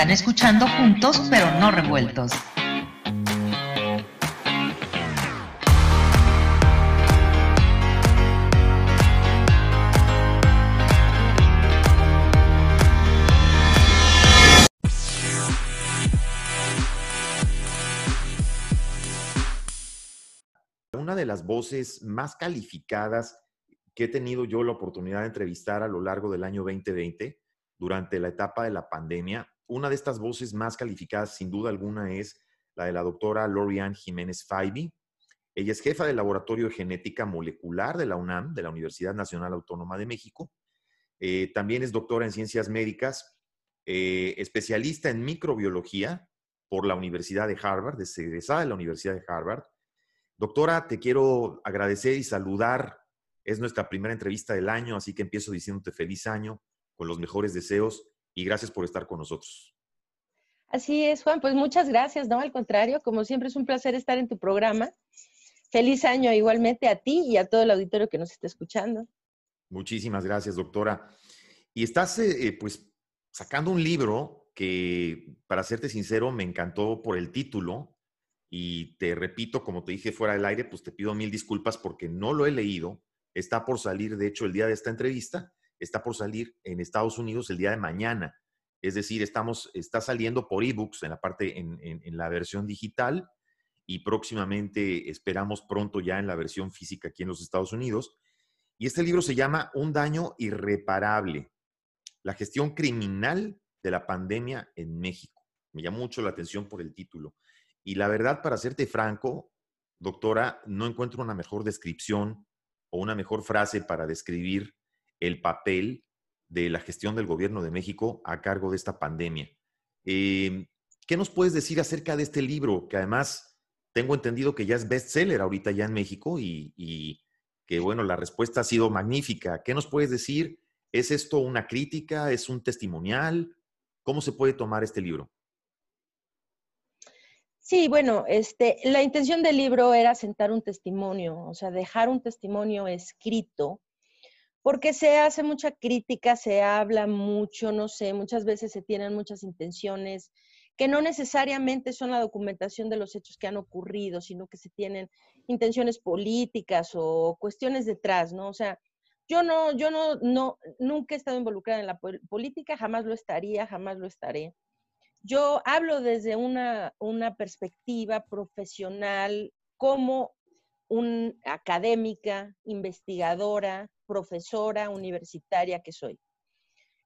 Están escuchando juntos, pero no revueltos. Una de las voces más calificadas que he tenido yo la oportunidad de entrevistar a lo largo del año 2020, durante la etapa de la pandemia, una de estas voces más calificadas, sin duda alguna, es la de la doctora Lorian Jiménez Faibi. Ella es jefa del Laboratorio de Genética Molecular de la UNAM, de la Universidad Nacional Autónoma de México. Eh, también es doctora en Ciencias Médicas, eh, especialista en microbiología por la Universidad de Harvard, es egresada de la Universidad de Harvard. Doctora, te quiero agradecer y saludar. Es nuestra primera entrevista del año, así que empiezo diciéndote feliz año, con los mejores deseos y gracias por estar con nosotros. Así es, Juan, pues muchas gracias, no, al contrario, como siempre es un placer estar en tu programa. Feliz año igualmente a ti y a todo el auditorio que nos está escuchando. Muchísimas gracias, doctora. Y estás, eh, eh, pues, sacando un libro que, para serte sincero, me encantó por el título. Y te repito, como te dije fuera del aire, pues te pido mil disculpas porque no lo he leído. Está por salir, de hecho, el día de esta entrevista está por salir en Estados Unidos el día de mañana. Es decir, estamos, está saliendo por ebooks en la parte, en, en, la versión digital y próximamente esperamos pronto ya en la versión física aquí en los Estados Unidos. Y este libro se llama Un daño irreparable, la gestión criminal de la pandemia en México. Me llama mucho la atención por el título. Y la verdad, para serte franco, doctora, no encuentro una mejor descripción o una mejor frase para describir el papel de la gestión del gobierno de México a cargo de esta pandemia. Em, ¿Qué nos puedes decir acerca de este libro? Que además tengo entendido que ya es bestseller ahorita ya en México y, y que, bueno, la respuesta ha sido magnífica. ¿Qué nos puedes decir? ¿Es esto una crítica? ¿Es un testimonial? ¿Cómo se puede tomar este libro? Sí, bueno, este, la intención del libro era sentar un testimonio, o sea, dejar un testimonio escrito porque se hace mucha crítica, se habla mucho, no sé, muchas veces se tienen muchas intenciones que no necesariamente son la documentación de los hechos que han ocurrido, sino que se tienen intenciones políticas o cuestiones detrás, ¿no? O sea, yo no, yo no, no, nunca he estado involucrada en la política, jamás lo estaría, jamás lo estaré. Yo hablo desde una, una perspectiva profesional como una académica, investigadora, profesora universitaria que soy.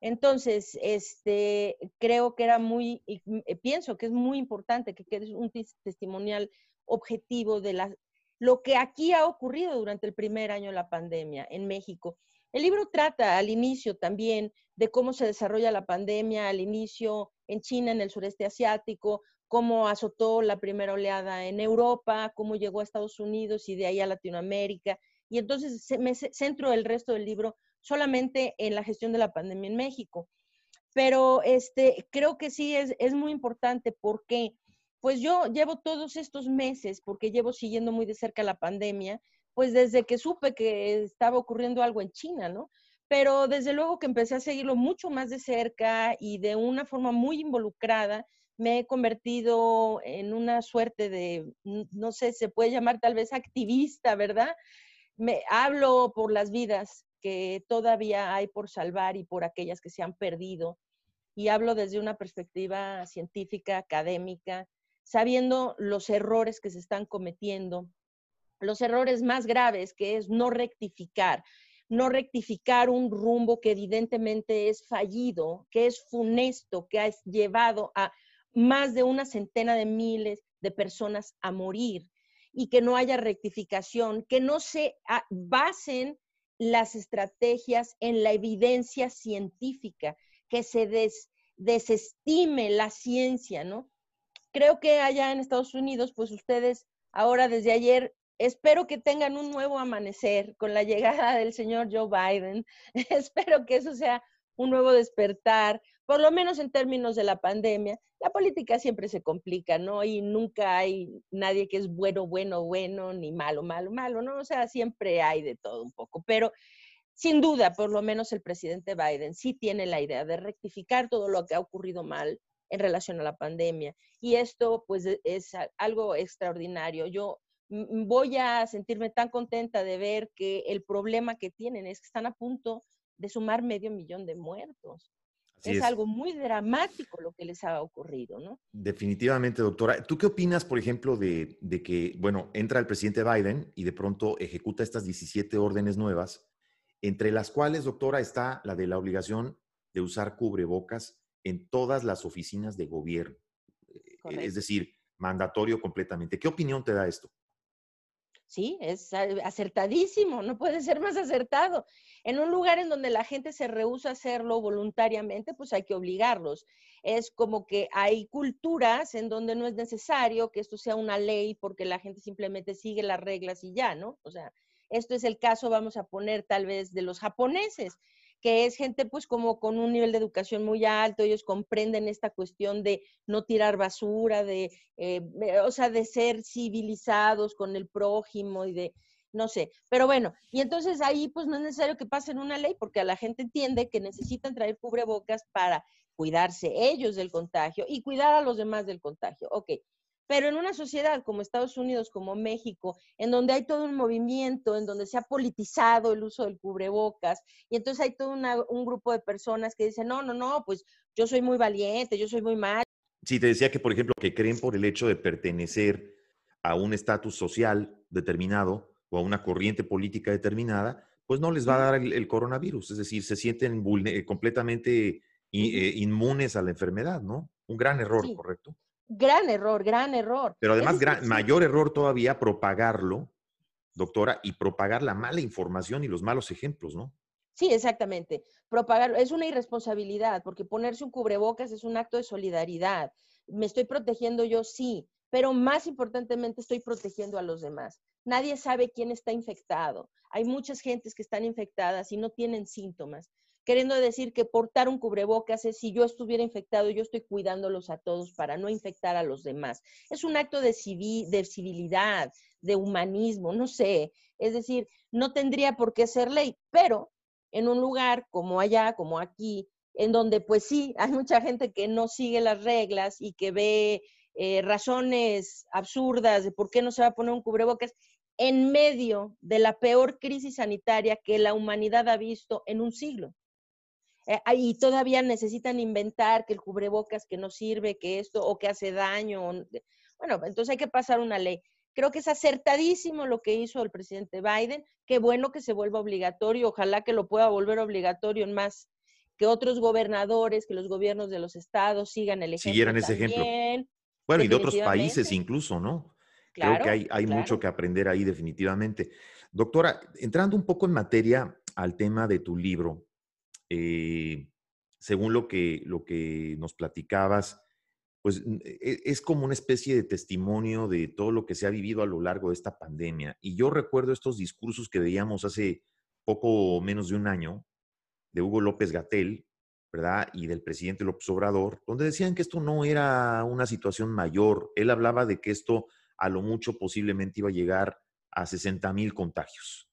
Entonces, este, creo que era muy, eh, pienso que es muy importante que quede un testimonial objetivo de la, lo que aquí ha ocurrido durante el primer año de la pandemia en México. El libro trata al inicio también de cómo se desarrolla la pandemia, al inicio en China, en el sureste asiático, cómo azotó la primera oleada en Europa, cómo llegó a Estados Unidos y de ahí a Latinoamérica, y entonces me centro el resto del libro solamente en la gestión de la pandemia en México. Pero este, creo que sí es, es muy importante porque pues yo llevo todos estos meses, porque llevo siguiendo muy de cerca la pandemia, pues desde que supe que estaba ocurriendo algo en China, ¿no? Pero desde luego que empecé a seguirlo mucho más de cerca y de una forma muy involucrada, me he convertido en una suerte de, no sé, se puede llamar tal vez activista, ¿verdad? Me hablo por las vidas que todavía hay por salvar y por aquellas que se han perdido. Y hablo desde una perspectiva científica, académica, sabiendo los errores que se están cometiendo, los errores más graves, que es no rectificar, no rectificar un rumbo que evidentemente es fallido, que es funesto, que ha llevado a más de una centena de miles de personas a morir y que no haya rectificación, que no se basen las estrategias en la evidencia científica, que se desestime la ciencia, ¿no? Creo que allá en Estados Unidos, pues ustedes ahora desde ayer, espero que tengan un nuevo amanecer con la llegada del señor Joe Biden. espero que eso sea un nuevo despertar, por lo menos en términos de la pandemia, la política siempre se complica, ¿no? Y nunca hay nadie que es bueno, bueno, bueno, ni malo, malo, malo, ¿no? O sea, siempre hay de todo un poco, pero sin duda, por lo menos el presidente Biden sí tiene la idea de rectificar todo lo que ha ocurrido mal en relación a la pandemia. Y esto pues e, es algo extraordinario. Yo voy a sentirme tan contenta de ver que el problema que tienen es que están a punto de sumar medio millón de muertos. Es, algo muy dramático lo que les ha ocurrido, ¿no? Definitivamente, doctora. ¿Tú qué opinas, por ejemplo, de, de, que, bueno, entra el presidente Biden y de pronto ejecuta estas 17 órdenes nuevas, entre las cuales, doctora, está la de la obligación de usar cubrebocas en todas las oficinas de gobierno? Eh, es decir, mandatorio completamente. ¿Qué opinión te da esto? Sí, es acertadísimo, no puede ser más acertado. En un lugar en donde la gente se rehúsa a hacerlo voluntariamente, pues hay que obligarlos. Es como que hay culturas en donde no es necesario que esto sea una ley porque la gente simplemente sigue las reglas y ya, ¿no? O sea, esto es el caso, vamos a poner tal vez de los japoneses que es gente pues como con un nivel de educación muy alto, ellos comprenden esta cuestión de no tirar basura, de, eh, o sea, de ser civilizados con el prójimo y de, no sé, pero bueno, y entonces ahí pues no es necesario que pasen una ley porque a la gente entiende que necesitan traer cubrebocas para cuidarse ellos del contagio y cuidar a los demás del contagio. Ok, pero en una sociedad como Estados Unidos, como México, en donde hay todo un movimiento, en donde se ha politizado el uso del cubrebocas, y entonces hay todo un grupo de personas que dicen, no, no, no, pues yo soy muy valiente, yo soy muy mal. Sí, te decía que, por ejemplo, que creen por el hecho de pertenecer a un estatus social determinado o a una corriente política determinada, pues no les va a dar el, coronavirus, es decir, se sienten completamente eh, inmunes a la enfermedad, ¿no? Un gran error, ¿correcto? Gran error, gran error. Pero además, mayor error todavía propagarlo, doctora, y propagar la mala información y los malos ejemplos, ¿no? Sí, exactamente. Propagarlo es una irresponsabilidad, porque ponerse un cubrebocas es un acto de solidaridad. Me estoy protegiendo yo, sí, pero más importantemente estoy protegiendo a los demás. Nadie sabe quién está infectado. Hay muchas gentes que están infectadas y no tienen síntomas queriendo decir que portar un cubrebocas es si yo estuviera infectado, yo estoy cuidándolos a todos para no infectar a los demás. Es un acto de, de civilidad, de humanismo, no sé. Es decir, no tendría por qué ser ley, pero en un lugar como allá, como aquí, en donde pues sí, hay mucha gente que no sigue las reglas y que ve eh, razones absurdas de por qué no se va a poner un cubrebocas en medio de la peor crisis sanitaria que la humanidad ha visto en un siglo. Eh, y todavía necesitan inventar que el cubrebocas que no sirve, que esto, o que hace daño. Bueno, entonces hay que pasar una ley. Creo que es acertadísimo lo que hizo el presidente Biden. Qué bueno que se vuelva obligatorio. Ojalá que lo pueda volver obligatorio en más que otros gobernadores, que los gobiernos de los estados sigan el ejemplo. Siguieran ese ejemplo. Bueno, y de otros países incluso, ¿no? Creo que hay, hay mucho que aprender ahí definitivamente. Doctora, entrando un poco en materia al tema de tu libro, eh, según lo que, lo que nos platicabas, pues e, es como una especie de testimonio de todo lo que se ha vivido a lo largo de esta pandemia. Y yo recuerdo estos discursos que veíamos hace poco menos de un año de Hugo López Gatel, ¿verdad? Y del presidente López Obrador, donde decían que esto no era una situación mayor. Él hablaba de que esto a lo mucho posiblemente iba a llegar a 60 mil contagios.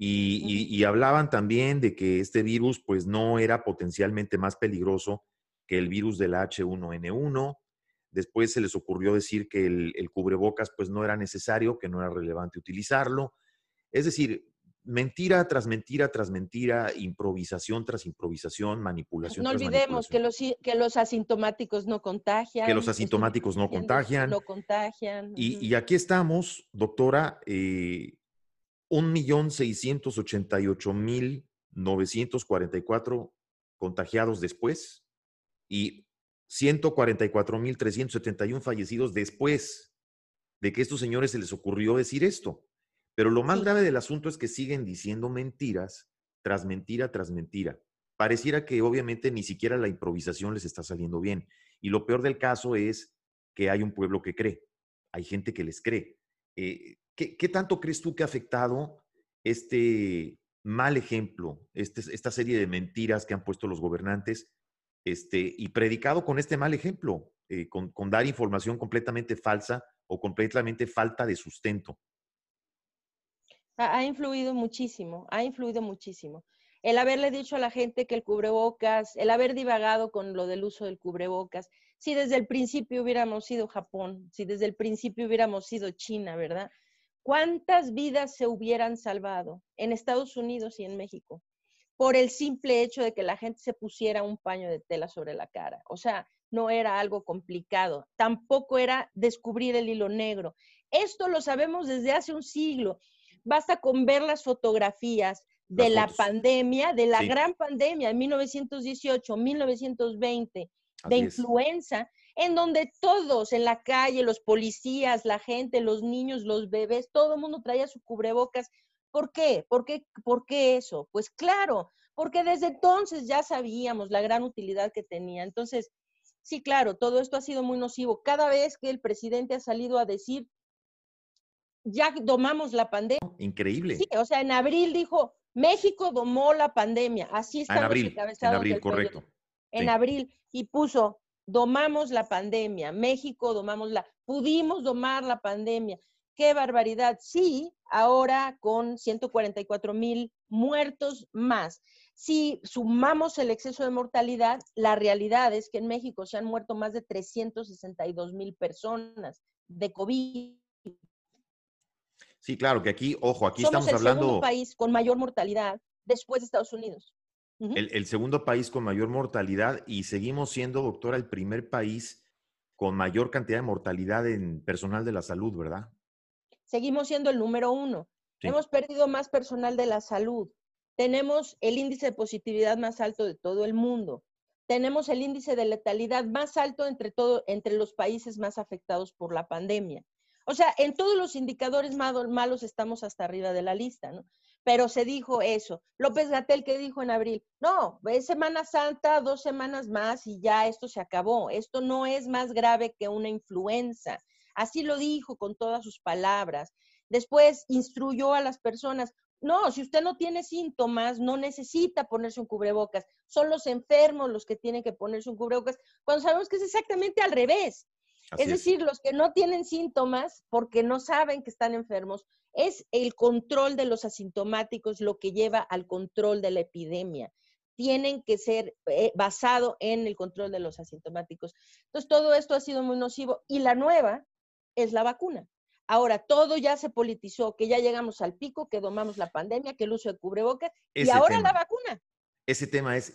Y, hablaban también de que este virus pues no era potencialmente más peligroso que el virus del H1N1. Después se les ocurrió decir que el, el, cubrebocas pues no era necesario, que no era relevante utilizarlo. Es decir, mentira tras mentira tras mentira, improvisación tras improvisación, manipulación. No olvidemos Que, los, que los asintomáticos no contagian. Que los asintomáticos no contagian. No contagian. Y, y, aquí estamos, doctora, eh, 1.688.944 contagiados después y 144.371 fallecidos después de que a estos señores se les ocurrió decir esto. Pero lo más grave del asunto es que siguen diciendo mentiras tras mentira tras mentira. Pareciera que obviamente ni siquiera la improvisación les está saliendo bien. Y lo peor del caso es que hay un pueblo que cree, hay gente que les cree. Eh, ¿Qué, tanto crees tú que ha afectado este mal ejemplo, este, esta serie de mentiras que han puesto los gobernantes este, y predicado con este mal ejemplo, eh, con, dar información completamente falsa o completamente falta de sustento? Ha, influido muchísimo, ha influido muchísimo. el haberle dicho a la gente que el cubrebocas, el haber divagado con lo del uso del cubrebocas, si desde el principio hubiéramos sido Japón, si desde el principio hubiéramos sido China, ¿verdad? ¿Cuántas vidas se hubieran salvado en Estados Unidos y en México por el simple hecho de que la gente se pusiera un paño de tela sobre la cara? O sea, no era algo complicado, tampoco era descubrir el hilo negro. Esto lo sabemos desde hace un siglo. Basta con ver las fotografías de la pandemia, de la gran pandemia en 1918, 1920, de influenza, en donde todos en la calle, los policías, la gente, los niños, los bebés, todo el mundo traía su cubrebocas. ¿Por qué? ¿Por qué? ¿Por qué eso? Pues claro, porque desde entonces ya sabíamos la gran utilidad que tenía. Entonces, sí, claro, todo esto ha sido muy nocivo. Cada vez que el presidente ha salido a decir, ya domamos la pandemia. Increíble. Sí, o sea, en abril dijo, México domó la pandemia. Así está en abril, en abril, correcto. En abril y puso, domamos la pandemia, México domamos la, pudimos domar la pandemia. Qué barbaridad. Sí, ahora con 144 mil muertos más. Si sumamos el exceso de mortalidad, la realidad es que en México se han muerto más de 362 mil personas de COVID. Sí, claro, que aquí, ojo, aquí estamos el hablando. Segundo país con mayor mortalidad después de Estados Unidos el, segundo país con mayor mortalidad y seguimos siendo, doctora, el primer país con mayor cantidad de mortalidad en personal de la salud, ¿verdad? Seguimos siendo el número uno. Hemos perdido más personal de la salud. Tenemos el índice de positividad más alto de todo el mundo. Tenemos el índice de letalidad más alto entre, todo, entre los países más afectados por la pandemia. O sea, en todos los indicadores malos estamos hasta arriba de la lista, ¿no? Pero se dijo eso. López Gatel, que dijo en abril? No, es Semana Santa, dos semanas más y ya esto se acabó. Esto no es más grave que una influenza. Así lo dijo con todas sus palabras. Después instruyó a las personas, no, si usted no tiene síntomas, no necesita ponerse un cubrebocas. Son los enfermos los que tienen que ponerse un cubrebocas, cuando sabemos que es exactamente al revés. Es decir, los que no tienen síntomas porque no saben que están enfermos, es el control de los asintomáticos lo que lleva al control de la epidemia. Tienen que ser eh, basado en el control de los asintomáticos. Entonces, todo esto ha sido muy nocivo. Y la nueva es la vacuna. Ahora, todo ya se politizó, que ya llegamos al pico, que domamos la pandemia, que el uso de cubrebocas, y ahora la vacuna. Ese tema es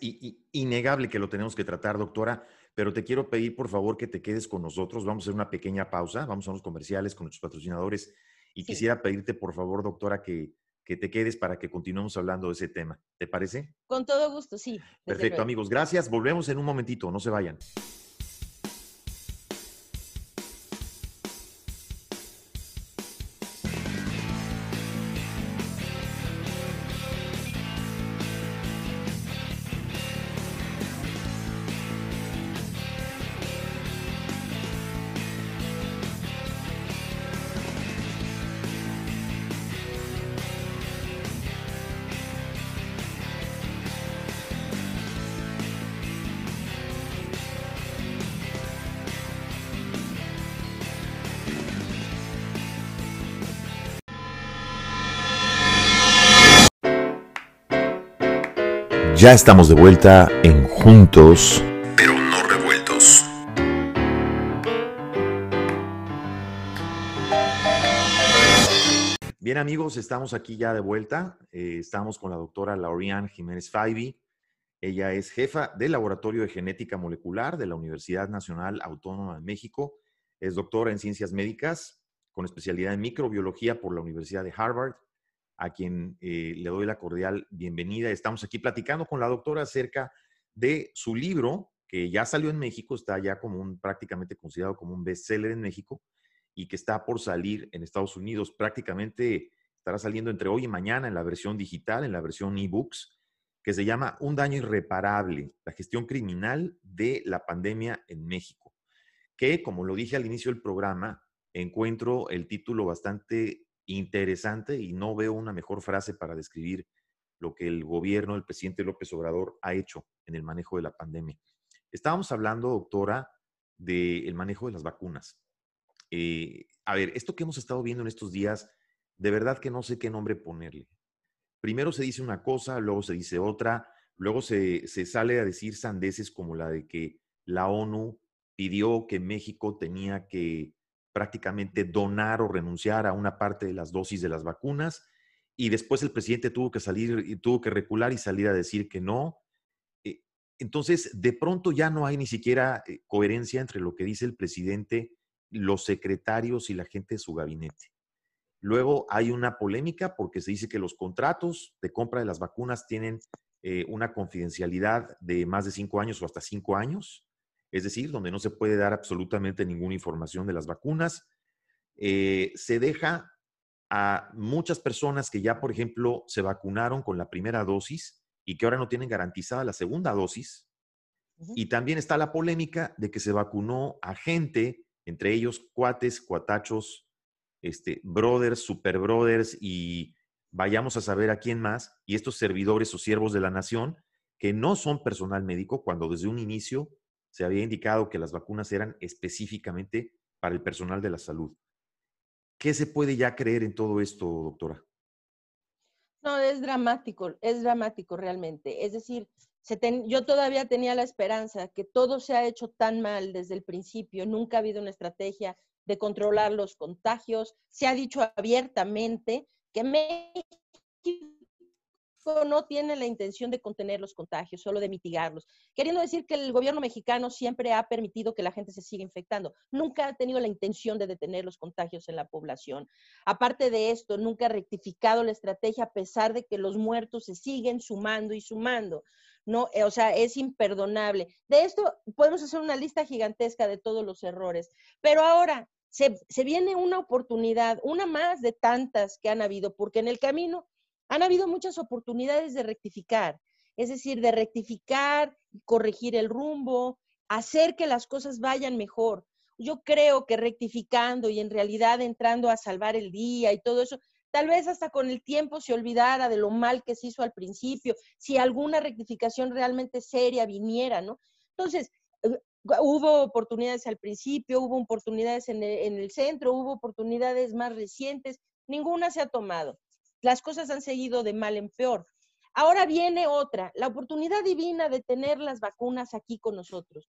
innegable que lo tenemos que tratar, doctora, pero te quiero pedir, por favor, que te quedes con nosotros. Vamos a hacer una pequeña pausa, vamos a unos comerciales con nuestros patrocinadores y quisiera pedirte, por favor, doctora, que, que te quedes para que continuemos hablando de ese tema. ¿Te parece? Con todo gusto, sí. Perfecto, amigos. Gracias. Volvemos en un momentito. No se vayan. Ya estamos de vuelta en Juntos, pero no revueltos. Bien amigos, estamos aquí ya de vuelta. Eh, estamos con la doctora Lauriane Jiménez Faibi. Ella es jefa del Laboratorio de Genética Molecular de la Universidad Nacional Autónoma de México. Es doctora en Ciencias Médicas con especialidad en microbiología por la Universidad de Harvard a quien eh, le doy la cordial bienvenida. Estamos aquí platicando con la doctora acerca de su libro, que ya salió en México, está ya como un, prácticamente considerado como un bestseller en México y que está por salir en Estados Unidos. Prácticamente estará saliendo entre hoy y mañana en la versión digital, en la versión ebooks, que se llama Un daño irreparable, la gestión criminal de la pandemia en México, que como lo dije al inicio del programa, encuentro el título bastante interesante y no veo una mejor frase para describir lo que el gobierno del presidente López Obrador ha hecho en el manejo de la pandemia. Estábamos hablando, doctora, del manejo de las vacunas. Eh, a ver, esto que hemos estado viendo en estos días, de verdad que no sé qué nombre ponerle. primero se dice una cosa, luego se dice otra, luego se, se sale a decir sandeces como la de que la ONU pidió que México tenía que prácticamente donar o renunciar a una parte de las dosis de las vacunas y después el presidente tuvo que salir y tuvo que recular y salir a decir que no. Eh, entonces, de pronto ya no hay ni siquiera eh, coherencia entre lo que dice el presidente, los secretarios y la gente de su gabinete. Luego hay una polémica porque se dice que los contratos de compra de las vacunas tienen eh, una confidencialidad de más de cinco años o hasta cinco años, es decir, donde no se puede dar absolutamente ninguna información de las vacunas. se deja a muchas personas que ya, por ejemplo, se vacunaron con la primera dosis y que ahora no tienen garantizada la segunda dosis. Y también está la polémica de que se vacunó a gente, entre ellos cuates, cuatachos, este, brothers, super brothers y vayamos a saber a quién más, y estos servidores o siervos de la nación que no son personal médico cuando desde un inicio se había indicado que las vacunas eran específicamente para el personal de la salud. ¿Qué se puede ya creer en todo esto, doctora? No, es dramático, es dramático realmente. Es decir, yo todavía tenía la esperanza que todo se ha hecho tan mal desde el principio, nunca ha habido una estrategia de controlar los contagios, se ha dicho abiertamente que México no tiene la intención de contener los contagios, solo de mitigarlos, queriendo decir que el gobierno mexicano siempre ha permitido que la gente se siga infectando, nunca ha tenido la intención de detener los contagios en la población. Aparte de esto, nunca ha rectificado la estrategia a pesar de que los muertos se siguen sumando y sumando. No, eh, o sea, es imperdonable. De esto podemos hacer una lista gigantesca de todos los errores, pero ahora se, se viene una oportunidad, una más de tantas que han habido, porque en el camino han habido muchas oportunidades de rectificar, es decir, de rectificar, corregir el rumbo, hacer que las cosas vayan mejor. Yo creo que rectificando y en realidad entrando a salvar el día y todo eso, tal vez hasta con el tiempo se olvidara de lo mal que se hizo al principio, si alguna rectificación realmente seria viniera, ¿no? Entonces, eh, hubo oportunidades al principio, hubo oportunidades en el, en el centro, hubo oportunidades más recientes, ninguna se ha tomado las cosas han seguido de mal en peor. Ahora viene otra, la oportunidad divina de tener las vacunas aquí con nosotros.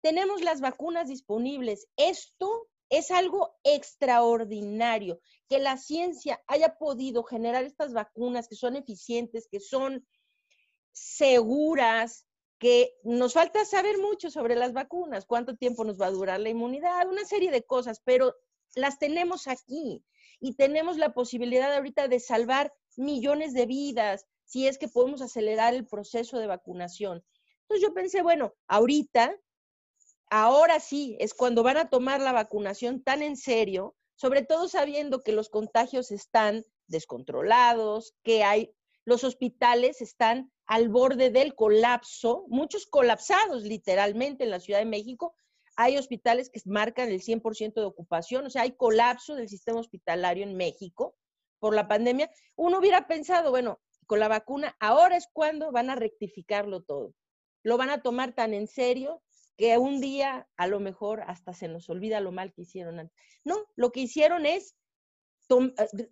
Tenemos las vacunas disponibles. Esto es algo extraordinario, que la ciencia haya podido generar estas vacunas que son eficientes, que son seguras, que nos falta saber mucho sobre las vacunas, cuánto tiempo nos va a durar la inmunidad, una serie de cosas, pero las tenemos aquí y tenemos la posibilidad ahorita de salvar millones de vidas si es que podemos acelerar el proceso de vacunación. Entonces yo pensé, bueno, ahorita, ahora sí, es cuando van a tomar la vacunación tan en serio, sobre todo sabiendo que los contagios están descontrolados, que hay, los hospitales están al borde del colapso, muchos colapsados literalmente en la Ciudad de México, hay hospitales que marcan el 100% de ocupación, o sea, hay colapso del sistema hospitalario en México por la pandemia. Uno hubiera pensado, bueno, con la vacuna, ahora es cuando van a rectificarlo todo. Lo van a tomar tan en serio que un día a lo mejor hasta se nos olvida lo mal que hicieron antes. No, lo que hicieron es, eh,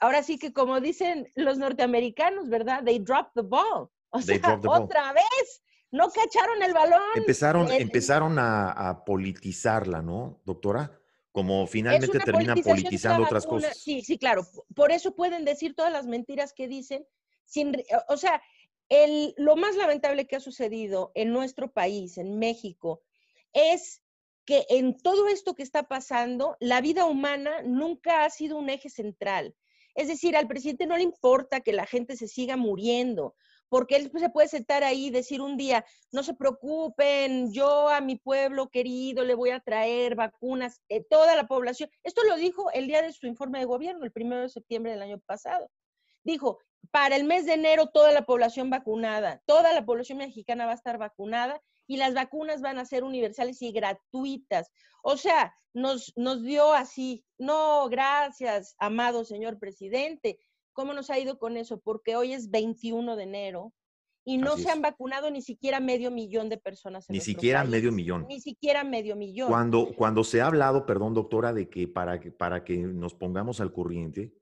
ahora sí que como dicen los norteamericanos, ¿verdad? They dropped the ball. O sea, otra vez no cacharon el balón. Empezaron, empezaron a, politizarla, ¿no, doctora? Como finalmente terminan politizando otras cosas. Sí, sí, claro. Por eso pueden decir todas las mentiras que dicen. Sin, o sea, el, lo más lamentable que ha sucedido en nuestro país, en México, es que en todo esto que está pasando, la vida humana nunca ha sido un eje central. Es decir, al presidente no le importa que la gente se siga muriendo porque él se puede sentar ahí y decir un día, no se preocupen, yo a mi pueblo querido le voy a traer vacunas, eh, toda la población. Esto lo dijo el día de su informe de gobierno, el primero de septiembre del año pasado. Dijo, para el mes de enero toda la población vacunada, toda la población mexicana va a estar vacunada y las vacunas van a ser universales y gratuitas. O sea, nos, nos dio así, no, gracias, amado señor presidente, ¿Cómo nos ha ido con eso? Porque hoy es 21 de enero y no se han vacunado ni siquiera medio millón de personas. ni siquiera medio millón. Ni siquiera medio millón. Cuando, cuando se ha hablado, perdón doctora, de que para, que para que nos pongamos al corriente,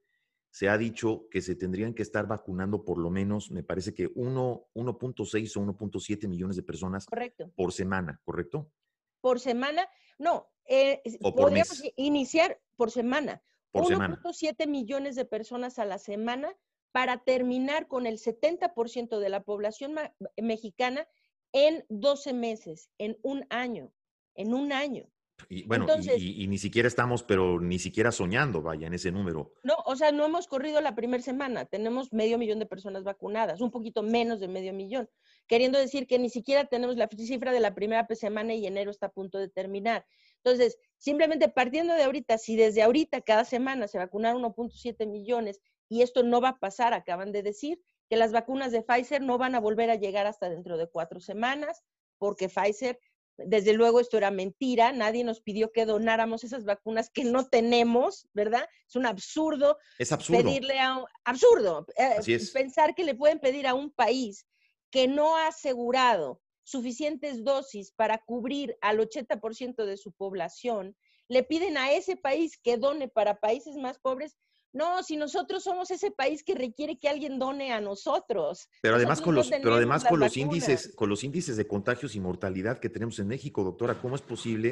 se ha dicho que se tendrían que estar vacunando por lo menos, me parece que 1.6 o 1.7 millones de personas por semana, ¿correcto? Por semana, no, eh, podríamos iniciar por semana. 1.7 millones de personas a la semana para terminar con el 70% de la población mexicana en 12 meses, en un año, en un año. Y bueno, y, ni siquiera estamos, pero ni siquiera soñando, vaya, en ese número. No, o sea, no hemos corrido la primera semana. Tenemos medio millón de personas vacunadas, un poquito menos de medio millón, queriendo decir que ni siquiera tenemos la cifra de la primera semana y enero está a punto de terminar. Entonces, simplemente partiendo de ahorita, si desde ahorita cada semana se vacunaron 1.7 millones y esto no va a pasar, acaban de decir que las vacunas de Pfizer no van a volver a llegar hasta dentro de cuatro semanas, porque Pfizer desde luego esto era mentira, nadie nos pidió que donáramos esas vacunas que no tenemos, ¿verdad? Es un absurdo. Es absurdo. Pedirle a un, absurdo. Eh, pensar que le pueden pedir a un país que no ha asegurado suficientes dosis para cubrir al 80% de su población, le piden a ese país que done para países más pobres no, si nosotros somos ese país que requiere que alguien done a nosotros. Pero además con los, pero además con los índices, con los índices de contagios y mortalidad que tenemos en México, doctora, ¿cómo es posible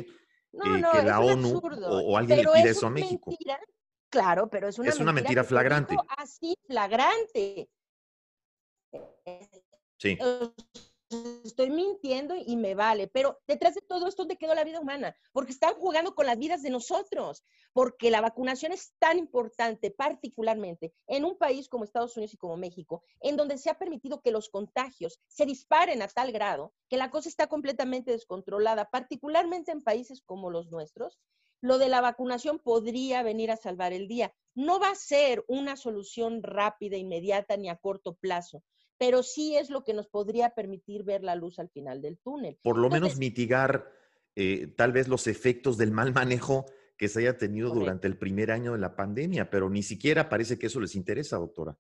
eh, que la ONU o, alguien le pida eso a México? claro, pero es una, es una mentira, flagrante. Así, flagrante. Sí estoy mintiendo y me vale, pero detrás de todo esto, ¿dónde quedó la vida humana? Porque están jugando con las vidas de nosotros, porque la vacunación es tan importante, particularmente en un país como Estados Unidos y como México, en donde se ha permitido que los contagios se disparen a tal grado que la cosa está completamente descontrolada, particularmente en países como los nuestros. Lo de la vacunación podría venir a salvar el día. No va a ser una solución rápida, inmediata ni a corto plazo, pero sí es lo que nos podría permitir ver la luz al final del túnel. Por lo menos mitigar eh, tal vez los efectos del mal manejo que se haya tenido durante el primer año de la pandemia, pero ni siquiera parece que eso les interesa, doctora.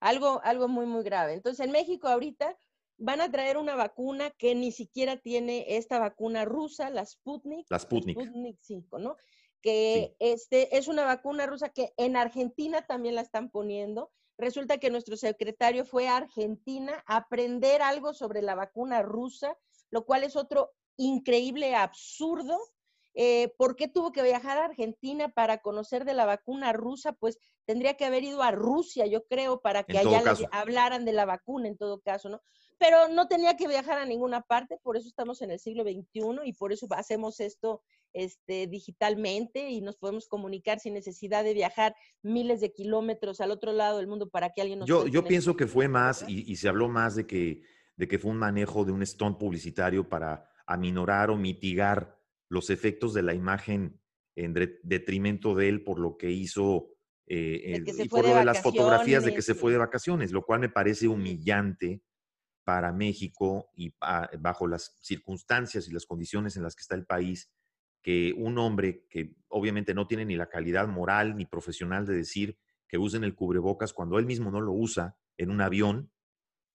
Algo, algo muy, muy grave. Entonces, en México ahorita van a traer una vacuna que ni siquiera tiene esta vacuna rusa, la Sputnik. La Sputnik. La Sputnik 5, ¿no? Que este, es una vacuna rusa que en Argentina también la están poniendo Resulta que nuestro secretario fue a Argentina a aprender algo sobre la vacuna rusa, lo cual es otro increíble absurdo. Eh, ¿Por qué tuvo que viajar a Argentina para conocer de la vacuna rusa? Pues tendría que haber ido a Rusia, yo creo, para que allá les hablaran de la vacuna en todo caso, ¿no? Pero no tenía que viajar a ninguna parte, por eso estamos en el siglo XXI y por eso hacemos esto este, digitalmente y nos podemos comunicar sin necesidad de viajar miles de kilómetros al otro lado del mundo para que alguien nos... Yo, yo pienso que fue más, y, se habló más de que, de que fue un manejo de un stunt publicitario para aminorar o mitigar los efectos de la imagen en detrimento de él por lo que hizo eh, y por lo de las fotografías de que se fue de vacaciones, lo cual me parece humillante para México y bajo las circunstancias y las condiciones en las que está el país, que un hombre que obviamente no tiene ni la calidad moral ni profesional de decir que usen el cubrebocas cuando él mismo no lo usa en un avión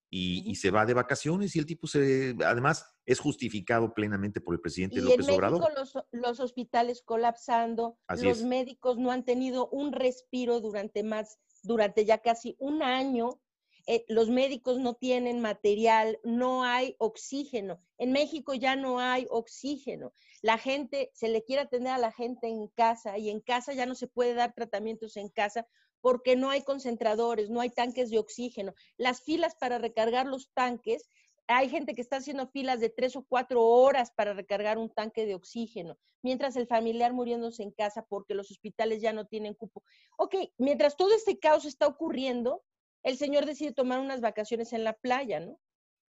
y, se va de vacaciones y el tipo se, además es justificado plenamente por el presidente López en Obrador. Los, los hospitales colapsando, los médicos no han tenido un respiro durante más, durante ya casi un año eh, los médicos no tienen material, no hay oxígeno. En México ya no hay oxígeno. La gente, se le quiere atender a la gente en casa y en casa ya no se puede dar tratamientos en casa porque no hay concentradores, no hay tanques de oxígeno. Las filas para recargar los tanques, hay gente que está haciendo filas de tres o cuatro horas para recargar un tanque de oxígeno, mientras el familiar muriéndose en casa porque los hospitales ya no tienen cupo. Ok, mientras todo este caos está ocurriendo, el señor decide tomar unas vacaciones en la playa, ¿no?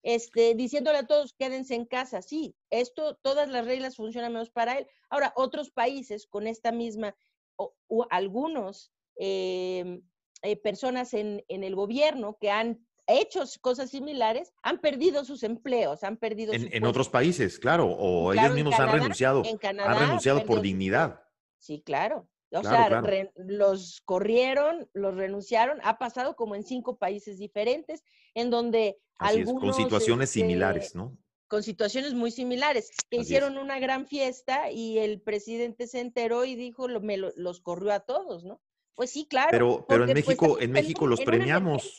Este, diciéndole a todos, quédense en casa. Sí, esto, todas las reglas funcionan menos para él. Ahora, otros países con esta misma, o, algunos em, eh, personas en, el gobierno que han hecho cosas similares, han perdido sus empleos, han perdido En, en otros países, claro, o ellos mismos han renunciado. han renunciado por dignidad. Sí, claro. O sea, los corrieron, los renunciaron. Ha pasado como en cinco países diferentes, en donde algunos... con situaciones este, similares, ¿no? Con situaciones muy similares, que hicieron una gran fiesta y el presidente se enteró y dijo, me los corrió a todos, ¿no? Pues sí, claro. Pero, pero en pues, México, en México los en premiamos.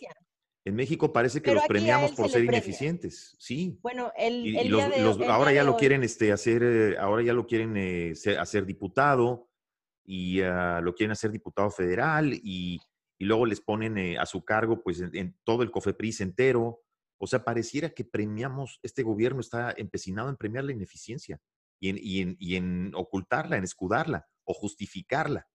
En México parece que Pero los premiamos por se ser ineficientes. Sí. Bueno, el, el y los- día de los- el ahora ya lo hoy- quieren este, hacer, eh, ahora ya lo quieren eh, hacer diputado y ah, lo quieren hacer diputado federal y, y luego les ponen eh, a su cargo pues en, todo el COFEPRIS entero. O sea, pareciera que premiamos, este gobierno está empecinado en premiar la ineficiencia y en, y en- y en ocultarla, en escudarla o justificarla.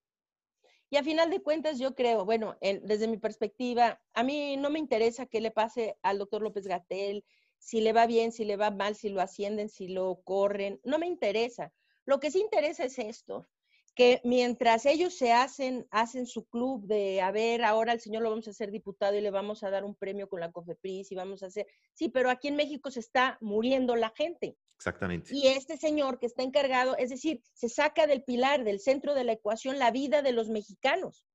Y a final de cuentas, yo creo, bueno, en- desde mi perspectiva, a mí no me interesa qué le pase al doctor López Gatel, si le va bien, si le va mal, si lo ascienden, si lo corren, no me interesa. Lo que sí interesa es esto, que mientras ellos se hacen, hacen su club de, a ver, ahora al señor lo vamos a hacer diputado y le vamos a dar un premio con la COFEPRIS y vamos a hacer, sí, pero aquí en México se está muriendo la gente. Exactamente. Y este señor que está encargado, es decir, se saca del pilar, del centro de la ecuación, la vida de los mexicanos.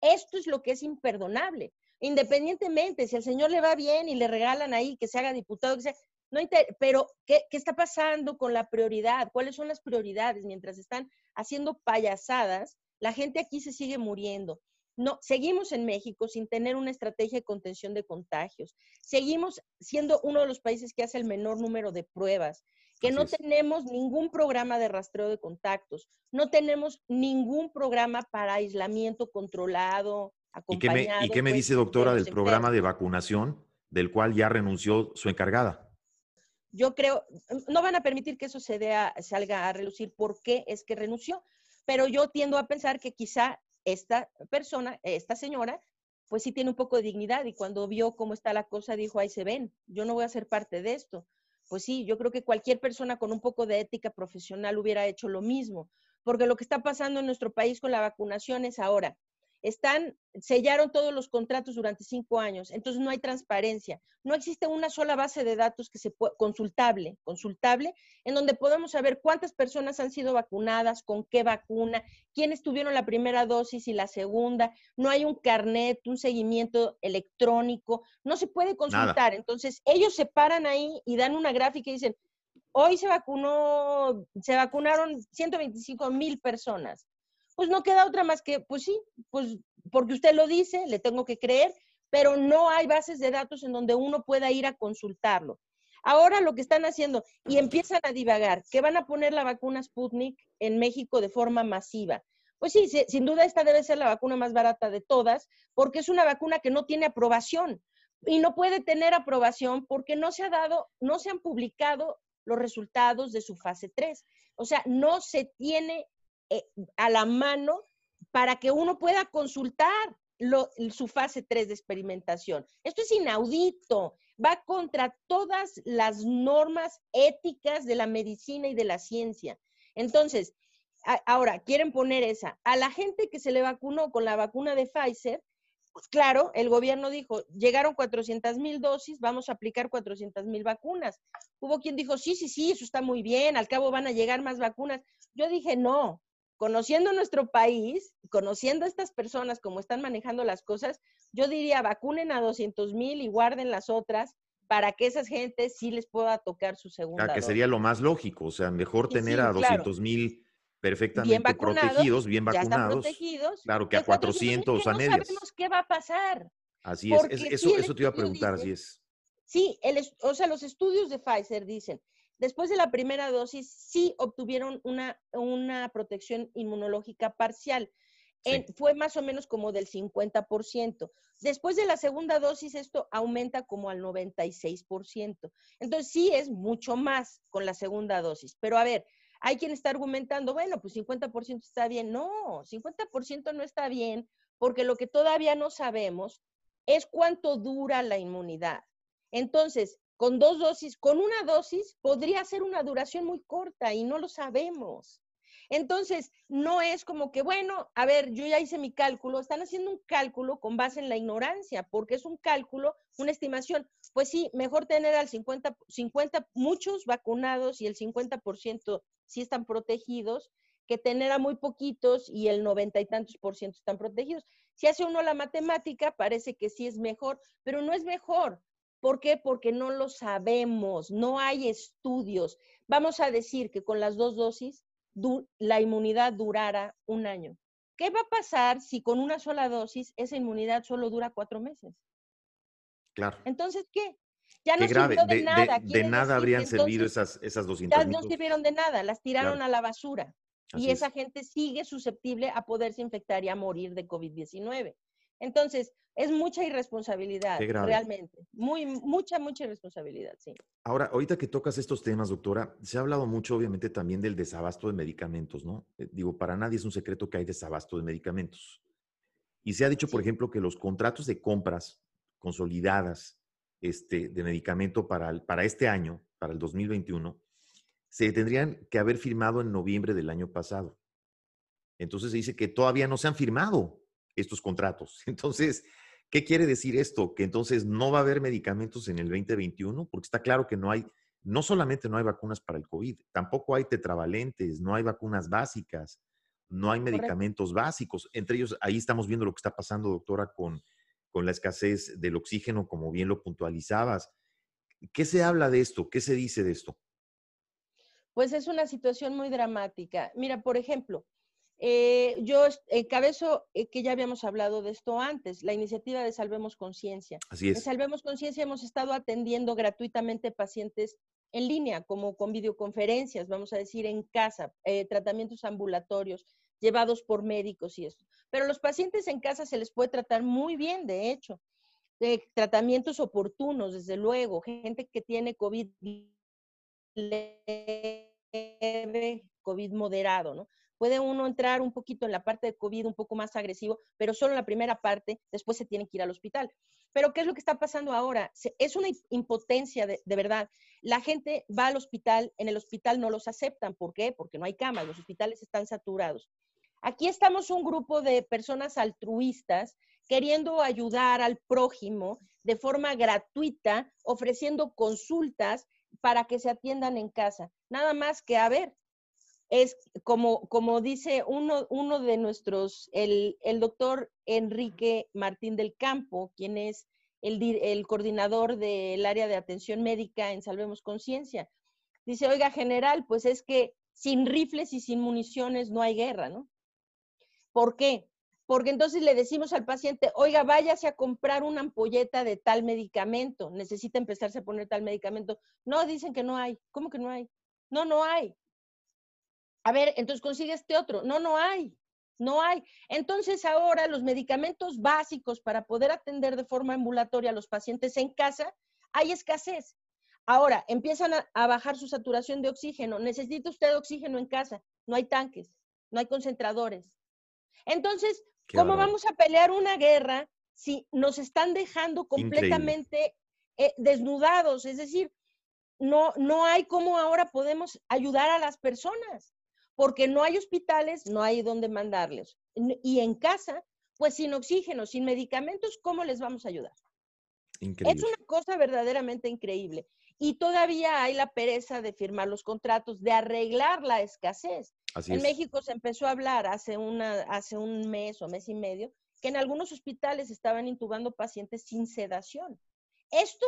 Esto es lo que es imperdonable. Independientemente, si al señor le va bien y le regalan ahí que se haga diputado, que sea, no inter- pero ¿qué, ¿qué está pasando con la prioridad? ¿Cuáles son las prioridades? Mientras están haciendo payasadas, la gente aquí se sigue muriendo. No, seguimos en México sin tener una estrategia de contención de contagios. Seguimos siendo uno de los países que hace el menor número de pruebas que Así no es. tenemos ningún programa de rastreo de contactos, no tenemos ningún programa para aislamiento controlado, ¿Y qué me, acompañado. y qué me pues, dice, doctora, del programa de vacunación del cual ya renunció su encargada? Yo creo, no van a permitir que eso se salga a relucir por qué es que renunció, pero yo tiendo a pensar que quizá esta persona, esta señora, pues sí tiene un poco de dignidad y cuando vio cómo está la cosa dijo, ahí se ven, yo no voy a ser parte de esto. Pues sí, yo creo que cualquier persona con un poco de ética profesional hubiera hecho lo mismo, porque lo que está pasando en nuestro país con la vacunación es ahora. Están, sellaron todos los contratos durante cinco años, entonces no hay transparencia. No existe una sola base de datos que se consultable, consultable, en donde podamos saber cuántas personas han sido vacunadas, con qué vacuna, quiénes tuvieron la primera dosis y la segunda. No hay un carnet, un seguimiento electrónico, no se puede consultar. Entonces, ellos se paran ahí y dan una gráfica y dicen, hoy se vacunó, se vacunaron 125 mil personas. Pues no queda otra más que, pues sí, pues porque usted lo dice, le tengo que creer, pero no hay bases de datos en donde uno pueda ir a consultarlo. Ahora lo que están haciendo, y empiezan a divagar, que van a poner la vacuna Sputnik en México de forma masiva. Pues sí, sin duda esta debe ser la vacuna más barata de todas, porque es una vacuna que no tiene aprobación y no puede tener aprobación porque no se ha dado, no se han publicado los resultados de su fase 3. O sea, no se tiene eh, a la mano para que uno pueda consultar su fase 3 de experimentación. Esto es inaudito, va contra todas las normas éticas de la medicina y de la ciencia. Entonces, ahora, quieren poner esa. A la gente que se le vacunó con la vacuna de Pfizer, pues claro, el gobierno dijo, llegaron 400 mil dosis, vamos a aplicar 400 mil vacunas. Hubo quien dijo, sí, sí, sí, eso está muy bien, al cabo van a llegar más vacunas. Yo dije, no, conociendo nuestro país, conociendo a estas personas, cómo están manejando las cosas, yo diría, vacunen a 200 mil y guarden las otras para que esas gentes sí les pueda tocar su segunda Ah, que sería lo más lógico, o sea, mejor Sí, tener sí, a claro. 200 mil perfectamente protegidos, bien Ya están vacunados. protegidos. Claro, que a 400,000 400 que a no medias. sabemos qué va a pasar. Así es, eso, eso te iba a preguntar, dice- así es. Sí, el o sea, los estudios de Pfizer dicen, después de la primera dosis sí obtuvieron una, una protección inmunológica parcial. En-. Fue más o menos como del 50%. Después de la segunda dosis, esto aumenta como al 96%. Entonces, sí es mucho más con la segunda dosis. Pero a ver, hay quien está argumentando, bueno, pues 50% está bien. No, 50% no está bien porque lo que todavía no sabemos es cuánto dura la inmunidad. Entonces, con dos dosis, con una dosis podría ser una duración muy corta y no lo sabemos. Entonces, no es como que, bueno, a ver, yo ya hice mi cálculo, están haciendo un cálculo con base en la ignorancia, porque es un cálculo, una estimación. Pues sí, mejor tener al 50, 50 muchos vacunados y el 50% sí están protegidos, que tener a muy poquitos y el noventa y tantos por ciento están protegidos. Si hace uno la matemática, parece que sí es mejor, pero no es mejor. ¿Por qué? Porque no lo sabemos, no hay estudios. Vamos a decir que con las dos dosis la inmunidad durara un año. ¿qué va a pasar si con una sola dosis esa inmunidad solo dura cuatro meses? Claro. Entonces, ¿qué? Ya no sirvió de, De, nada. de- de nada habrían servido esas, esas 200 ya mil no sirvieron de nada, las tiraron Claro. a la basura. Así y esa es. gente sigue susceptible a poderse infectar y a morir de COVID-19. Entonces, es mucha irresponsabilidad, realmente. Muy, mucha, mucha irresponsabilidad, sí. Ahora, ahorita que tocas estos temas, doctora, se ha hablado mucho, obviamente, también del desabasto de medicamentos, ¿no? Eh, digo, para nadie es un secreto que hay desabasto de medicamentos. Y se ha dicho, por ejemplo, que los contratos de compras consolidadas este, de medicamento para, el- para este año, para el 2021, se tendrían que haber firmado en noviembre del año pasado. Entonces se dice que todavía no se han firmado estos contratos. Entonces, ¿qué quiere decir esto? Que entonces no va a haber medicamentos en el 2021, porque está claro que no hay, no solamente no hay vacunas para el COVID, tampoco hay tetravalentes, no hay vacunas básicas, no hay Correcto. medicamentos básicos. Entre ellos, ahí estamos viendo lo que está pasando, doctora, con, con la escasez del oxígeno, como bien lo puntualizabas. ¿Qué se habla de esto? ¿Qué se dice de esto? Pues es una situación muy dramática. Mira, por ejemplo, eh, yo encabezo, eh, que ya habíamos hablado de esto antes, la iniciativa de Salvemos Conciencia. Así En es. Salvemos Conciencia hemos estado atendiendo gratuitamente pacientes en línea, como con videoconferencias, vamos a decir, en casa, eh, tratamientos ambulatorios llevados por médicos y esto. Pero los pacientes en casa se les puede tratar muy bien, de hecho, de tratamientos oportunos, desde luego, gente que tiene COVID leve, COVID moderado, ¿no? Puede uno entrar un poquito en la parte de COVID un poco más agresivo, pero solo en la primera parte, después se tiene que ir al hospital. Pero ¿qué es lo que está pasando ahora? Es una impotencia de, de verdad. La gente va al hospital, en el hospital no los aceptan. ¿Por qué? Porque no hay camas, los hospitales están saturados. Aquí estamos un grupo de personas altruistas queriendo ayudar al prójimo de forma gratuita, ofreciendo consultas para que se atiendan en casa. Nada más que, a ver, es como, como dice uno, uno de nuestros, el, el doctor Enrique Martín del Campo, quien es el, el coordinador del área de atención médica en Salvemos Conciencia. Dice, oiga, general, pues es que sin rifles y sin municiones no hay guerra, ¿no? ¿Por qué? Porque entonces le decimos al paciente, oiga, váyase a comprar una ampolleta de tal medicamento, necesita empezarse a poner tal medicamento. No, dicen que no hay. ¿Cómo que no hay? No, no hay. A ver, entonces consigue este otro. No, no hay. No hay. Entonces ahora los medicamentos básicos para poder atender de forma ambulatoria a los pacientes en casa, hay escasez. Ahora empiezan a, a bajar su saturación de oxígeno. Necesita usted oxígeno en casa. No hay tanques, no hay concentradores. Entonces, Qué ¿cómo vamos a pelear una guerra si nos están dejando completamente eh, desnudados? Es decir, no, no hay cómo ahora podemos ayudar a las personas, porque no hay hospitales, no hay dónde mandarles. Y en casa, pues sin oxígeno, sin medicamentos, ¿cómo les vamos a ayudar? Es una cosa verdaderamente increíble. Y todavía hay la pereza de firmar los contratos, de arreglar la escasez. Así En es. México se empezó a hablar hace, una, hace un mes o mes y medio que en algunos hospitales estaban intubando pacientes sin sedación. Esto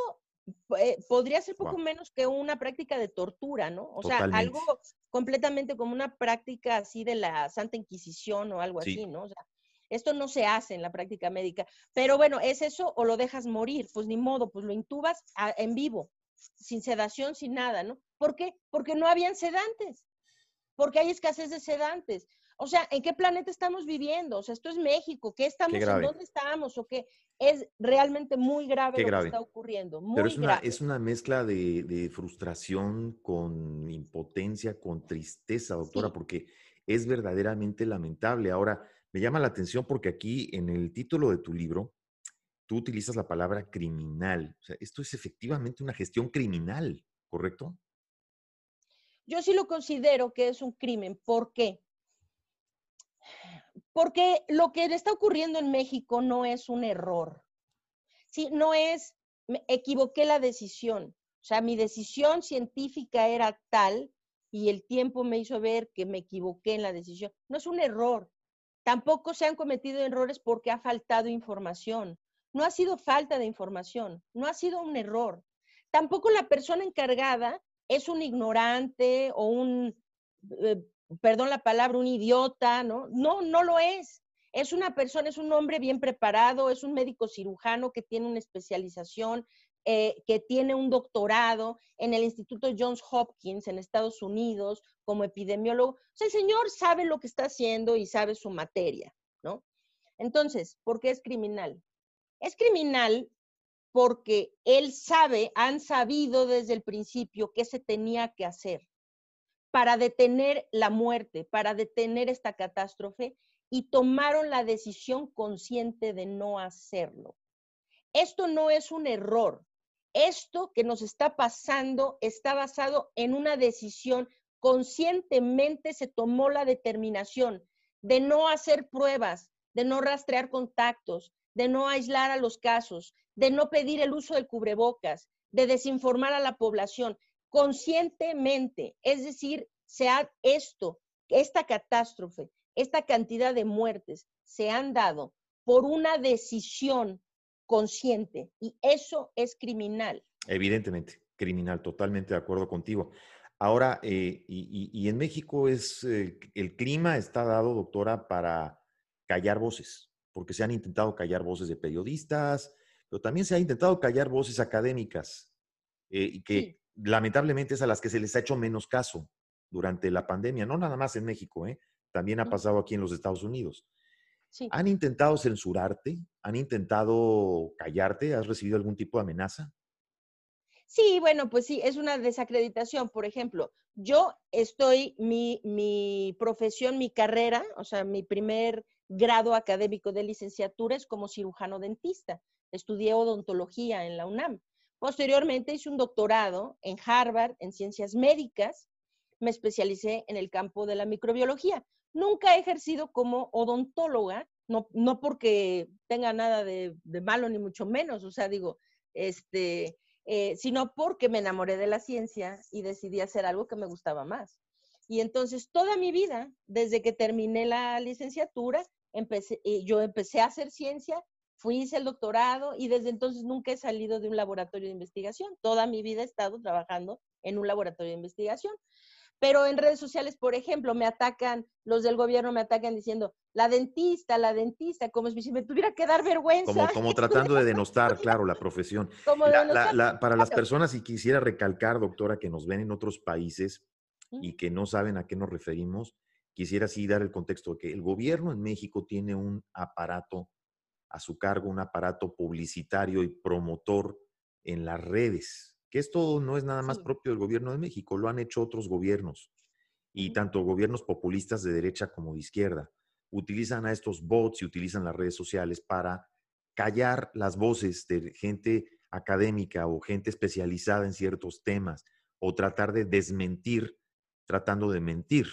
eh, podría ser poco Guau. menos que una práctica de tortura, ¿no? O sea, Totalmente. algo completamente como una práctica así de la Santa Inquisición o algo Sí. así, ¿no? O sea, esto no se hace en la práctica médica. Pero bueno, es eso o lo dejas morir, pues ni modo, pues lo intubas a- en vivo, sin sedación, sin nada, ¿no? ¿Por qué? Porque no habían sedantes porque hay escasez de sedantes. O sea, ¿en qué planeta estamos viviendo? O sea, esto es México. ¿Qué estamos? ¿En grave. dónde estamos? ¿O qué? Es realmente muy grave Qué lo grave. que está ocurriendo. Muy Pero es una, grave. es una mezcla de, de frustración con impotencia, con tristeza, doctora, Sí. porque es verdaderamente lamentable. Ahora, me llama la atención porque aquí en el título de tu libro, tú utilizas la palabra criminal. O sea, esto es efectivamente una gestión criminal, ¿correcto? Yo sí lo considero que es un crimen. ¿Por qué? Porque lo que está ocurriendo en México no es un error. Sí, no es, me equivoqué la decisión. O sea, mi decisión científica era tal y el tiempo me hizo ver que me equivoqué en la decisión. No es un error. Tampoco se han cometido errores porque ha faltado información. No ha sido falta de información, no ha sido un error. Tampoco la persona encargada es un ignorante o un eh, perdón la palabra, un idiota, ¿no? No, no lo es. Es una persona, es un hombre bien preparado, es un médico cirujano que tiene una especialización, eh, que tiene un doctorado en el Instituto Johns Hopkins en Estados Unidos como epidemiólogo. O sea, el señor sabe lo que está haciendo y sabe su materia, ¿no? Entonces, ¿por qué es criminal? Es criminal porque él sabe, han sabido desde el principio qué se tenía que hacer para detener la muerte, para detener esta catástrofe y tomaron la decisión consciente de no hacerlo. Esto no es un error, esto que nos está pasando está basado en una decisión. Conscientemente se tomó la determinación de no hacer pruebas, de no rastrear contactos, de no aislar a los casos, de no pedir el uso del cubrebocas, de desinformar a la población conscientemente. Es decir, se ha esto, esta catástrofe, esta cantidad de muertes se han dado por una decisión consciente y eso es criminal. Evidentemente, criminal, totalmente de acuerdo contigo. Ahora, eh, y, en México es, eh, el clima está dado, doctora, para callar voces, porque se han intentado callar voces de periodistas, pero también se ha intentado callar voces académicas, eh, que lamentablemente es a las que se les ha hecho menos caso durante la pandemia, no nada más en México, también ha pasado aquí en los Estados Unidos. ¿Han intentado censurarte? ¿Han intentado callarte? ¿Has recibido algún tipo de amenaza? Sí, bueno, pues sí, es una desacreditación. Por ejemplo, yo estoy, mi, mi profesión, mi carrera, o sea, mi primer grado académico de licenciatura es como cirujano dentista. Estudié odontología en la UNAM. Posteriormente hice un doctorado en Harvard en ciencias médicas. Me especialicé en el campo de la microbiología. Nunca he ejercido como odontóloga, no, no porque tenga nada de, malo ni mucho menos, o sea, digo, este, eh, sino porque me enamoré de la ciencia y decidí hacer algo que me gustaba más. Y entonces toda mi vida, desde que terminé la licenciatura, empecé, eh, yo empecé a hacer ciencia, fui, hice el doctorado y desde entonces nunca he salido de un laboratorio de investigación. Toda mi vida he estado trabajando en un laboratorio de investigación. Pero en redes sociales, por ejemplo, me atacan, los del gobierno me atacan diciendo, la dentista, la dentista, como si me tuviera que dar vergüenza. Como, como tratando de denostar, claro, la profesión. para las personas, y quisiera recalcar, doctora, que nos ven en otros países y que no saben a qué nos referimos, quisiera sí dar el contexto de que el gobierno en México tiene un aparato a su cargo, un aparato publicitario y promotor en las redes que esto no es nada más propio del gobierno de México, lo han hecho otros gobiernos, y tanto gobiernos populistas de derecha como de izquierda. Utilizan a estos bots y utilizan las redes sociales para callar las voces de gente académica o gente especializada en ciertos temas, o tratar de desmentir, tratando de mentir.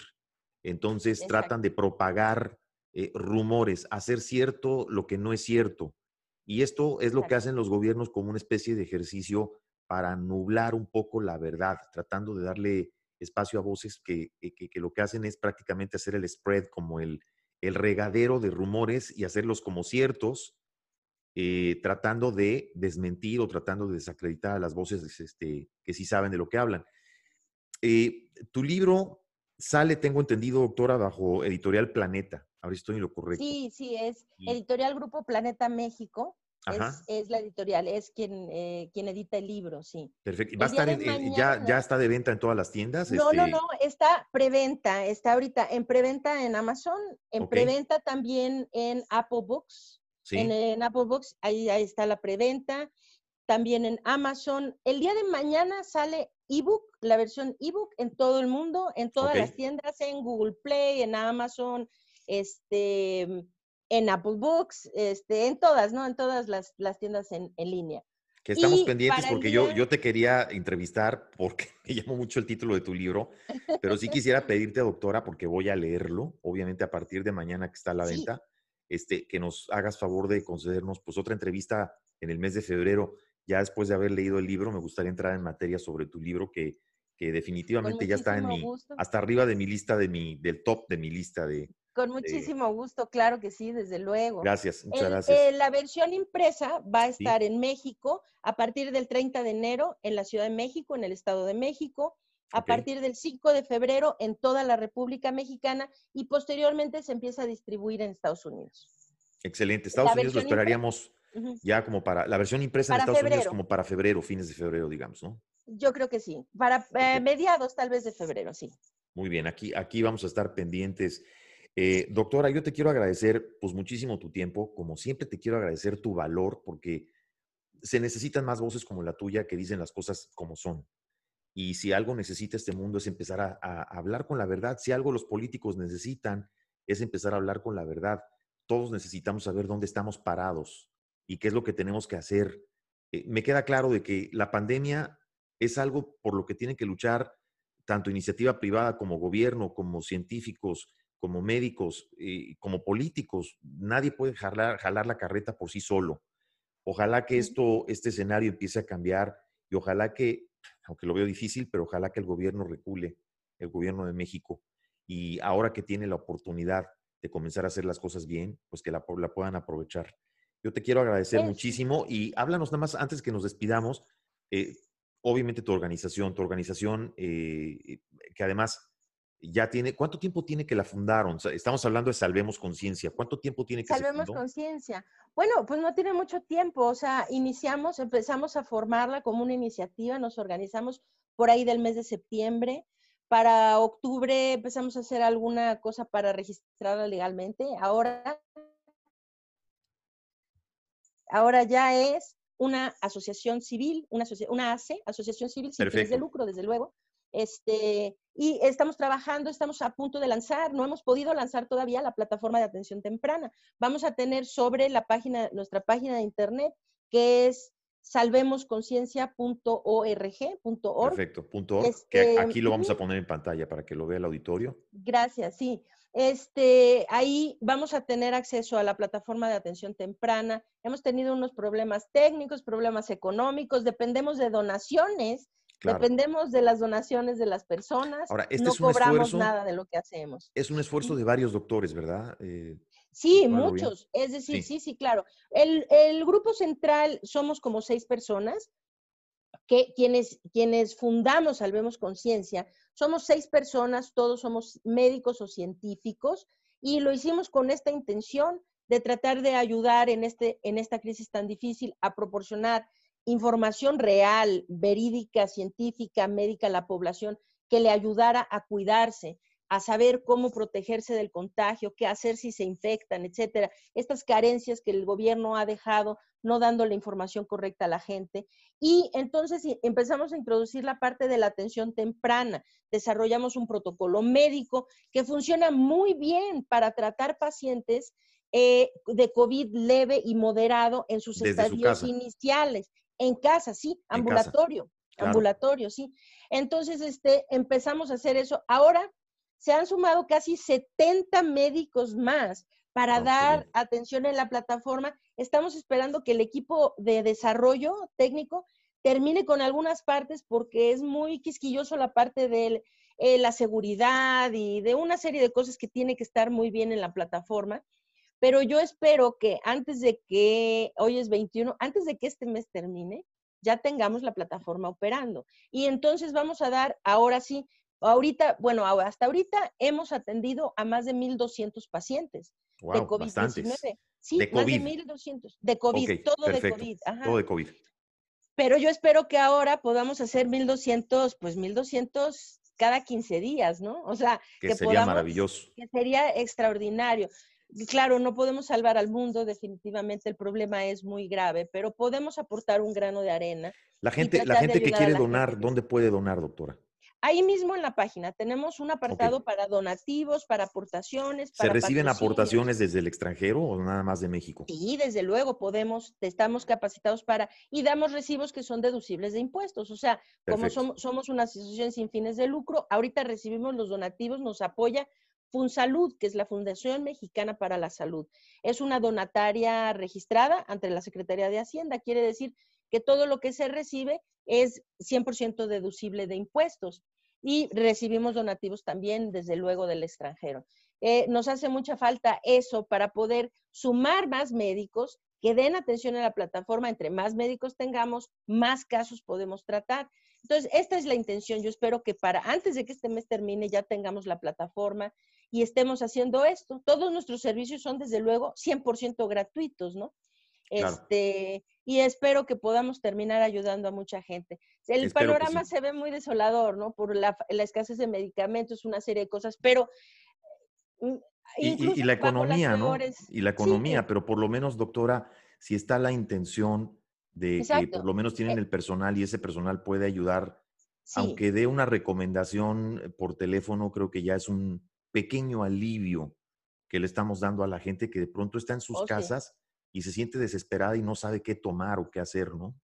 Entonces tratan de propagar eh, rumores, hacer cierto lo que no es cierto. Y esto es lo que hacen los gobiernos como una especie de ejercicio para nublar un poco la verdad, tratando de darle espacio a voces que, lo que hacen es prácticamente hacer el spread como el, el regadero de rumores y hacerlos como ciertos, eh, tratando de desmentir o tratando de desacreditar a las voces este, que sí saben de lo que hablan. Eh, tu libro sale, tengo entendido, doctora, bajo Editorial Planeta. A ver si estoy en lo correcto. Sí, sí, es Editorial Grupo Planeta México. Es, la editorial, es quien, eh, quien edita el libro, sí. Perfecto. ¿Va a estar ya, ya está de venta en todas las tiendas? No, no, este no, está preventa, está ahorita en preventa en Amazon, en preventa también en Apple Books. Sí. En, Apple Books, ahí, ahí está la preventa. También en Amazon. El día de mañana sale ebook, la versión ebook en todo el mundo, en todas las tiendas, en Google Play, en Amazon, este, en Apple Books, este, en todas, ¿no? En todas las, tiendas en, línea. Que estamos pendientes porque yo, yo te quería entrevistar porque me llamó mucho el título de tu libro, pero sí quisiera pedirte, doctora, porque voy a leerlo, obviamente a partir de mañana que está a la venta, este, que nos hagas favor de concedernos pues otra entrevista en el mes de febrero. Ya después de haber leído el libro, me gustaría entrar en materia sobre tu libro que, que definitivamente ya está en mi, hasta arriba de mi lista, de mi, del top de mi lista de, con muchísimo gusto, claro que sí, desde luego. Gracias, muchas gracias. Eh, la versión impresa va a estar en México a partir del 30 de enero en la Ciudad de México, en el Estado de México, a partir del 5 de febrero en toda la República Mexicana y posteriormente se empieza a distribuir en Estados Unidos. Excelente. Estados Unidos lo esperaríamos ya como para, la versión impresa en Estados Unidos como para febrero, fines de febrero, digamos, ¿no? Yo creo que sí. Para eh, mediados tal vez de febrero, sí. Muy bien, aquí, aquí vamos a estar pendientes. Eh, doctora, yo te quiero agradecer pues muchísimo tu tiempo. Como siempre te quiero agradecer tu valor porque se necesitan más voces como la tuya que dicen las cosas como son. Y si algo necesita este mundo es empezar a, hablar con la verdad. Si algo los políticos necesitan es empezar a hablar con la verdad. Todos necesitamos saber dónde estamos parados y qué es lo que tenemos que hacer. Eh, me queda claro de que la pandemia es algo por lo que tienen que luchar tanto iniciativa privada como gobierno, como científicos, como médicos, y como políticos. Nadie puede jalar, jalar la carreta por sí solo. Ojalá que esto, este escenario empiece a cambiar y ojalá que aunque lo veo difícil, pero ojalá que el gobierno recule, el gobierno de México, y ahora que tiene la oportunidad de comenzar a hacer las cosas bien, pues que la, puedan aprovechar. Yo te quiero agradecer muchísimo y háblanos nada más antes que nos despidamos. Eh, obviamente tu organización, tu organización eh, que además ya tiene, ¿cuánto tiempo tiene que la fundaron? Estamos hablando de Salvemos Conciencia. ¿Cuánto tiempo tiene que Salvemos Conciencia. Bueno, pues no tiene mucho tiempo. O sea, iniciamos, empezamos a formarla como una iniciativa, nos organizamos por ahí del mes de septiembre. Para octubre empezamos a hacer alguna cosa para registrarla legalmente. Ahora, ahora ya es una asociación civil, una, una ACE, Asociación Civil sin fines de lucro, desde luego, este, y estamos trabajando, estamos a punto de lanzar, no hemos podido lanzar todavía la plataforma de atención temprana. Vamos a tener sobre la página, nuestra página de internet, que es salvemosconciencia.org.org. Perfecto, punto org, que este, aquí lo vamos a poner en pantalla para que lo vea el auditorio. Gracias, sí. Este, ahí vamos a tener acceso a la plataforma de atención temprana. Hemos tenido unos problemas técnicos, problemas económicos, dependemos de donaciones Dependemos de las donaciones de las personas. Ahora, este no cobramos nada de lo que hacemos. Es un esfuerzo de varios doctores, ¿verdad? Eh, sí, muchos. Es decir, sí, sí, claro. El, el, grupo central somos como seis personas, que quienes, quienes fundamos Salvemos Conciencia, somos seis personas, todos somos médicos o científicos, y lo hicimos con esta intención de tratar de ayudar en, este, en esta crisis tan difícil a proporcionar información real, verídica, científica, médica a la población que le ayudara a cuidarse, a saber cómo protegerse del contagio, qué hacer si se infectan, etcétera. Estas carencias que el gobierno ha dejado no dando la información correcta a la gente. Y entonces empezamos a introducir la parte de la atención temprana. Desarrollamos un protocolo médico que funciona muy bien para tratar pacientes eh, de COVID leve y moderado en sus estadios iniciales. En casa, sí, ambulatorio, ambulatorio, sí. Entonces, este, empezamos a hacer eso. Ahora se han sumado casi 70 médicos más para dar atención en la plataforma. Estamos esperando que el equipo de desarrollo técnico termine con algunas partes porque es muy quisquilloso la parte de eh, la seguridad y de una serie de cosas que tiene que estar muy bien en la plataforma. Pero yo espero que antes de que, hoy es 21, antes de que este mes termine, ya tengamos la plataforma operando. Y entonces vamos a dar, ahora sí, ahorita, bueno, hasta ahorita hemos atendido a más de 1.200 pacientes de COVID-19. Sí, de más de 1.200. De COVID, todo de COVID. Todo de COVID. Pero yo espero que ahora podamos hacer 1.200, pues 1.200 cada 15 días, ¿no? O sea, que, sería maravilloso. Que sería extraordinario claro, no podemos salvar al mundo, definitivamente el problema es muy grave, pero podemos aportar un grano de arena. La gente, la gente que quiere donar, ¿dónde puede donar, doctora? Ahí mismo en la página tenemos un apartado para donativos, para aportaciones. ¿Se reciben aportaciones desde el extranjero o nada más de México? Sí, desde luego podemos, estamos capacitados para y damos recibos que son deducibles de impuestos. O sea, como somos, somos una asociación sin fines de lucro, ahorita recibimos los donativos, nos apoya FunSalud, que es la Fundación Mexicana para la Salud. Es una donataria registrada ante la Secretaría de Hacienda. Quiere decir que todo lo que se recibe es 100% deducible de impuestos. Y recibimos donativos también, desde luego, del extranjero. Eh, nos hace mucha falta eso para poder sumar más médicos que den atención a la plataforma. Entre más médicos tengamos, más casos podemos tratar. Entonces, esta es la intención. Yo espero que para antes de que este mes termine ya tengamos la plataforma y estemos haciendo esto. Todos nuestros servicios son, desde luego, 100% gratuitos, ¿no? Este, y espero que podamos terminar ayudando a mucha gente. El panorama se ve muy desolador, ¿no? Por la, escasez de medicamentos, una serie de cosas, pero... Y, la economía, ¿no? Y la economía, pero por lo menos, doctora, si está la intención de que por lo menos tienen eh el personal y ese personal puede ayudar, aunque dé una recomendación por teléfono, creo que ya es un pequeño alivio que le estamos dando a la gente que de pronto está en sus oh, casas y se siente desesperada y no sabe qué tomar o qué hacer, ¿no?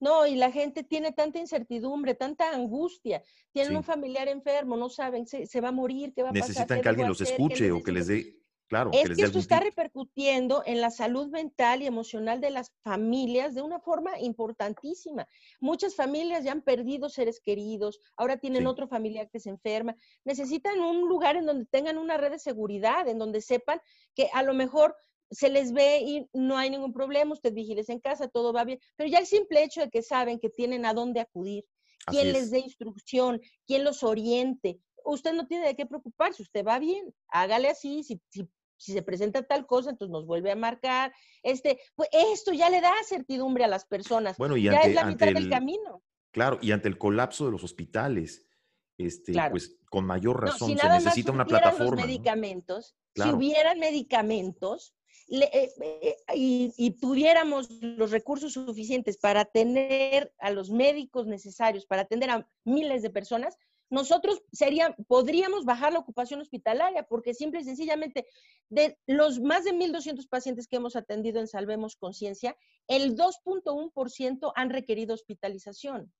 No, y la gente tiene tanta incertidumbre, tanta angustia. Tienen un familiar enfermo, no saben, se, se, va a morir, qué va a pasar. Necesitan que alguien los escuche o que les dé Claro, es que, esto está repercutiendo en la salud mental y emocional de las familias de una forma importantísima. Muchas familias ya han perdido seres queridos, ahora tienen otro familiar que se enferma. Necesitan un lugar en donde tengan una red de seguridad, en donde sepan que a lo mejor se les ve y no hay ningún problema, usted vigiles en casa, todo va bien, pero ya el simple hecho de que saben que tienen a dónde acudir, quién les dé instrucción, quién los oriente, usted no tiene de qué preocuparse, usted va bien, hágale así, si, si si se presenta tal cosa, entonces nos vuelve a marcar. Este, pues esto ya le da certidumbre a las personas. Bueno, y ya es la mitad del camino. Claro, y ante el colapso de los hospitales, este, pues con mayor razón se necesita una plataforma. Los medicamentos, Si hubieran medicamentos eh, eh, y, y, tuviéramos los recursos suficientes para tener a los médicos necesarios, para atender a miles de personas, nosotros sería, podríamos bajar la ocupación hospitalaria, porque simple y sencillamente, de los más de 1.200 pacientes que hemos atendido en Salvemos Conciencia, el 2.1% han requerido hospitalización.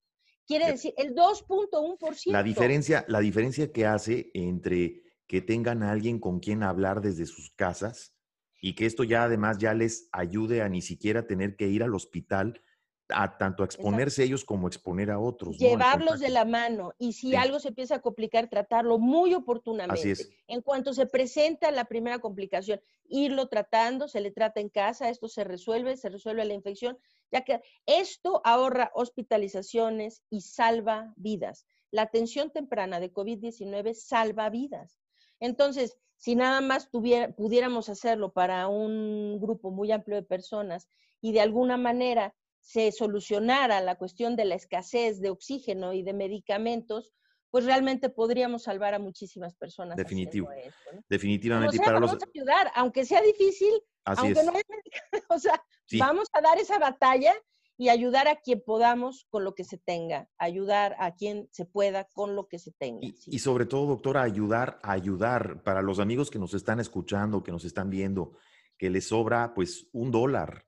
Quiere decir, el 2.1%. La diferencia, la diferencia que hace entre que tengan a alguien con quien hablar desde sus casas y que esto ya además ya les ayude a ni siquiera tener que ir al hospital a tanto a exponerse ellos como exponer a otros. Llevarlos de la mano y si algo se empieza a complicar, tratarlo muy oportunamente. En cuanto se presenta la primera complicación, irlo tratando, se le trata en casa, esto se resuelve, se resuelve la infección, ya que esto ahorra hospitalizaciones y salva vidas. La atención temprana de COVID-19 salva vidas. Entonces, si nada más pudiéramos hacerlo para un grupo muy amplio de personas y de alguna manera se solucionara la cuestión de la escasez de oxígeno y de medicamentos, pues realmente podríamos salvar a muchísimas personas. Definitivo. Definitivamente. para vamos a ayudar, aunque sea difícil, aunque no haya medicamentos, o sea, vamos a dar esa batalla y ayudar a quien podamos con lo que se tenga, ayudar a quien se pueda con lo que se tenga. Y, y sobre todo, doctora, ayudar, ayudar para los amigos que nos están escuchando, que nos están viendo, que les sobra pues un dólar,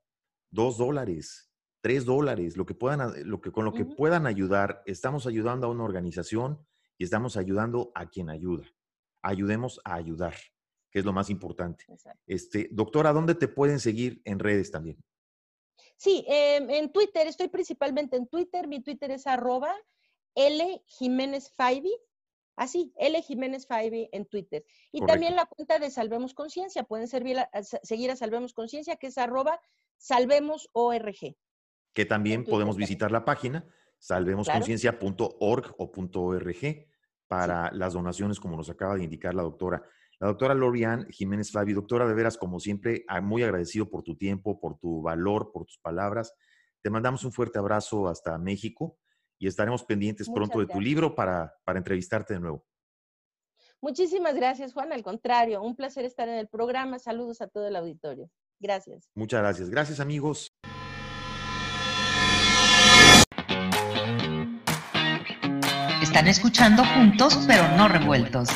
dos dólares, tres dólares, lo que puedan, lo que, con lo que puedan ayudar, estamos ayudando a una organización y estamos ayudando a quien ayuda. Ayudemos a ayudar, que es lo más importante. Este, doctora, ¿dónde te pueden seguir en redes también? Sí, em, en Twitter, estoy principalmente en Twitter, mi Twitter es arroba L Jiménez Faibi, así, L Jiménez Faibi en Twitter. Y también la cuenta de Salvemos Conciencia, pueden seguir a Salvemos Conciencia, que es arroba Salvemos ORG que también podemos visitar la página salvemosconciencia.org o .org para las donaciones, como nos acaba de indicar la doctora. La doctora Lorian Jiménez Fabi, doctora, de veras, como siempre, ah, muy agradecido por tu tiempo, por tu valor, por tus palabras. Te mandamos un fuerte abrazo hasta México y estaremos pendientes pronto de tu libro para, para entrevistarte de nuevo. Muchísimas gracias, Juan. Al contrario, un placer estar en el programa. Saludos a todo el auditorio. Gracias. Muchas gracias. Gracias, amigos. Están escuchando juntos pero no revueltos.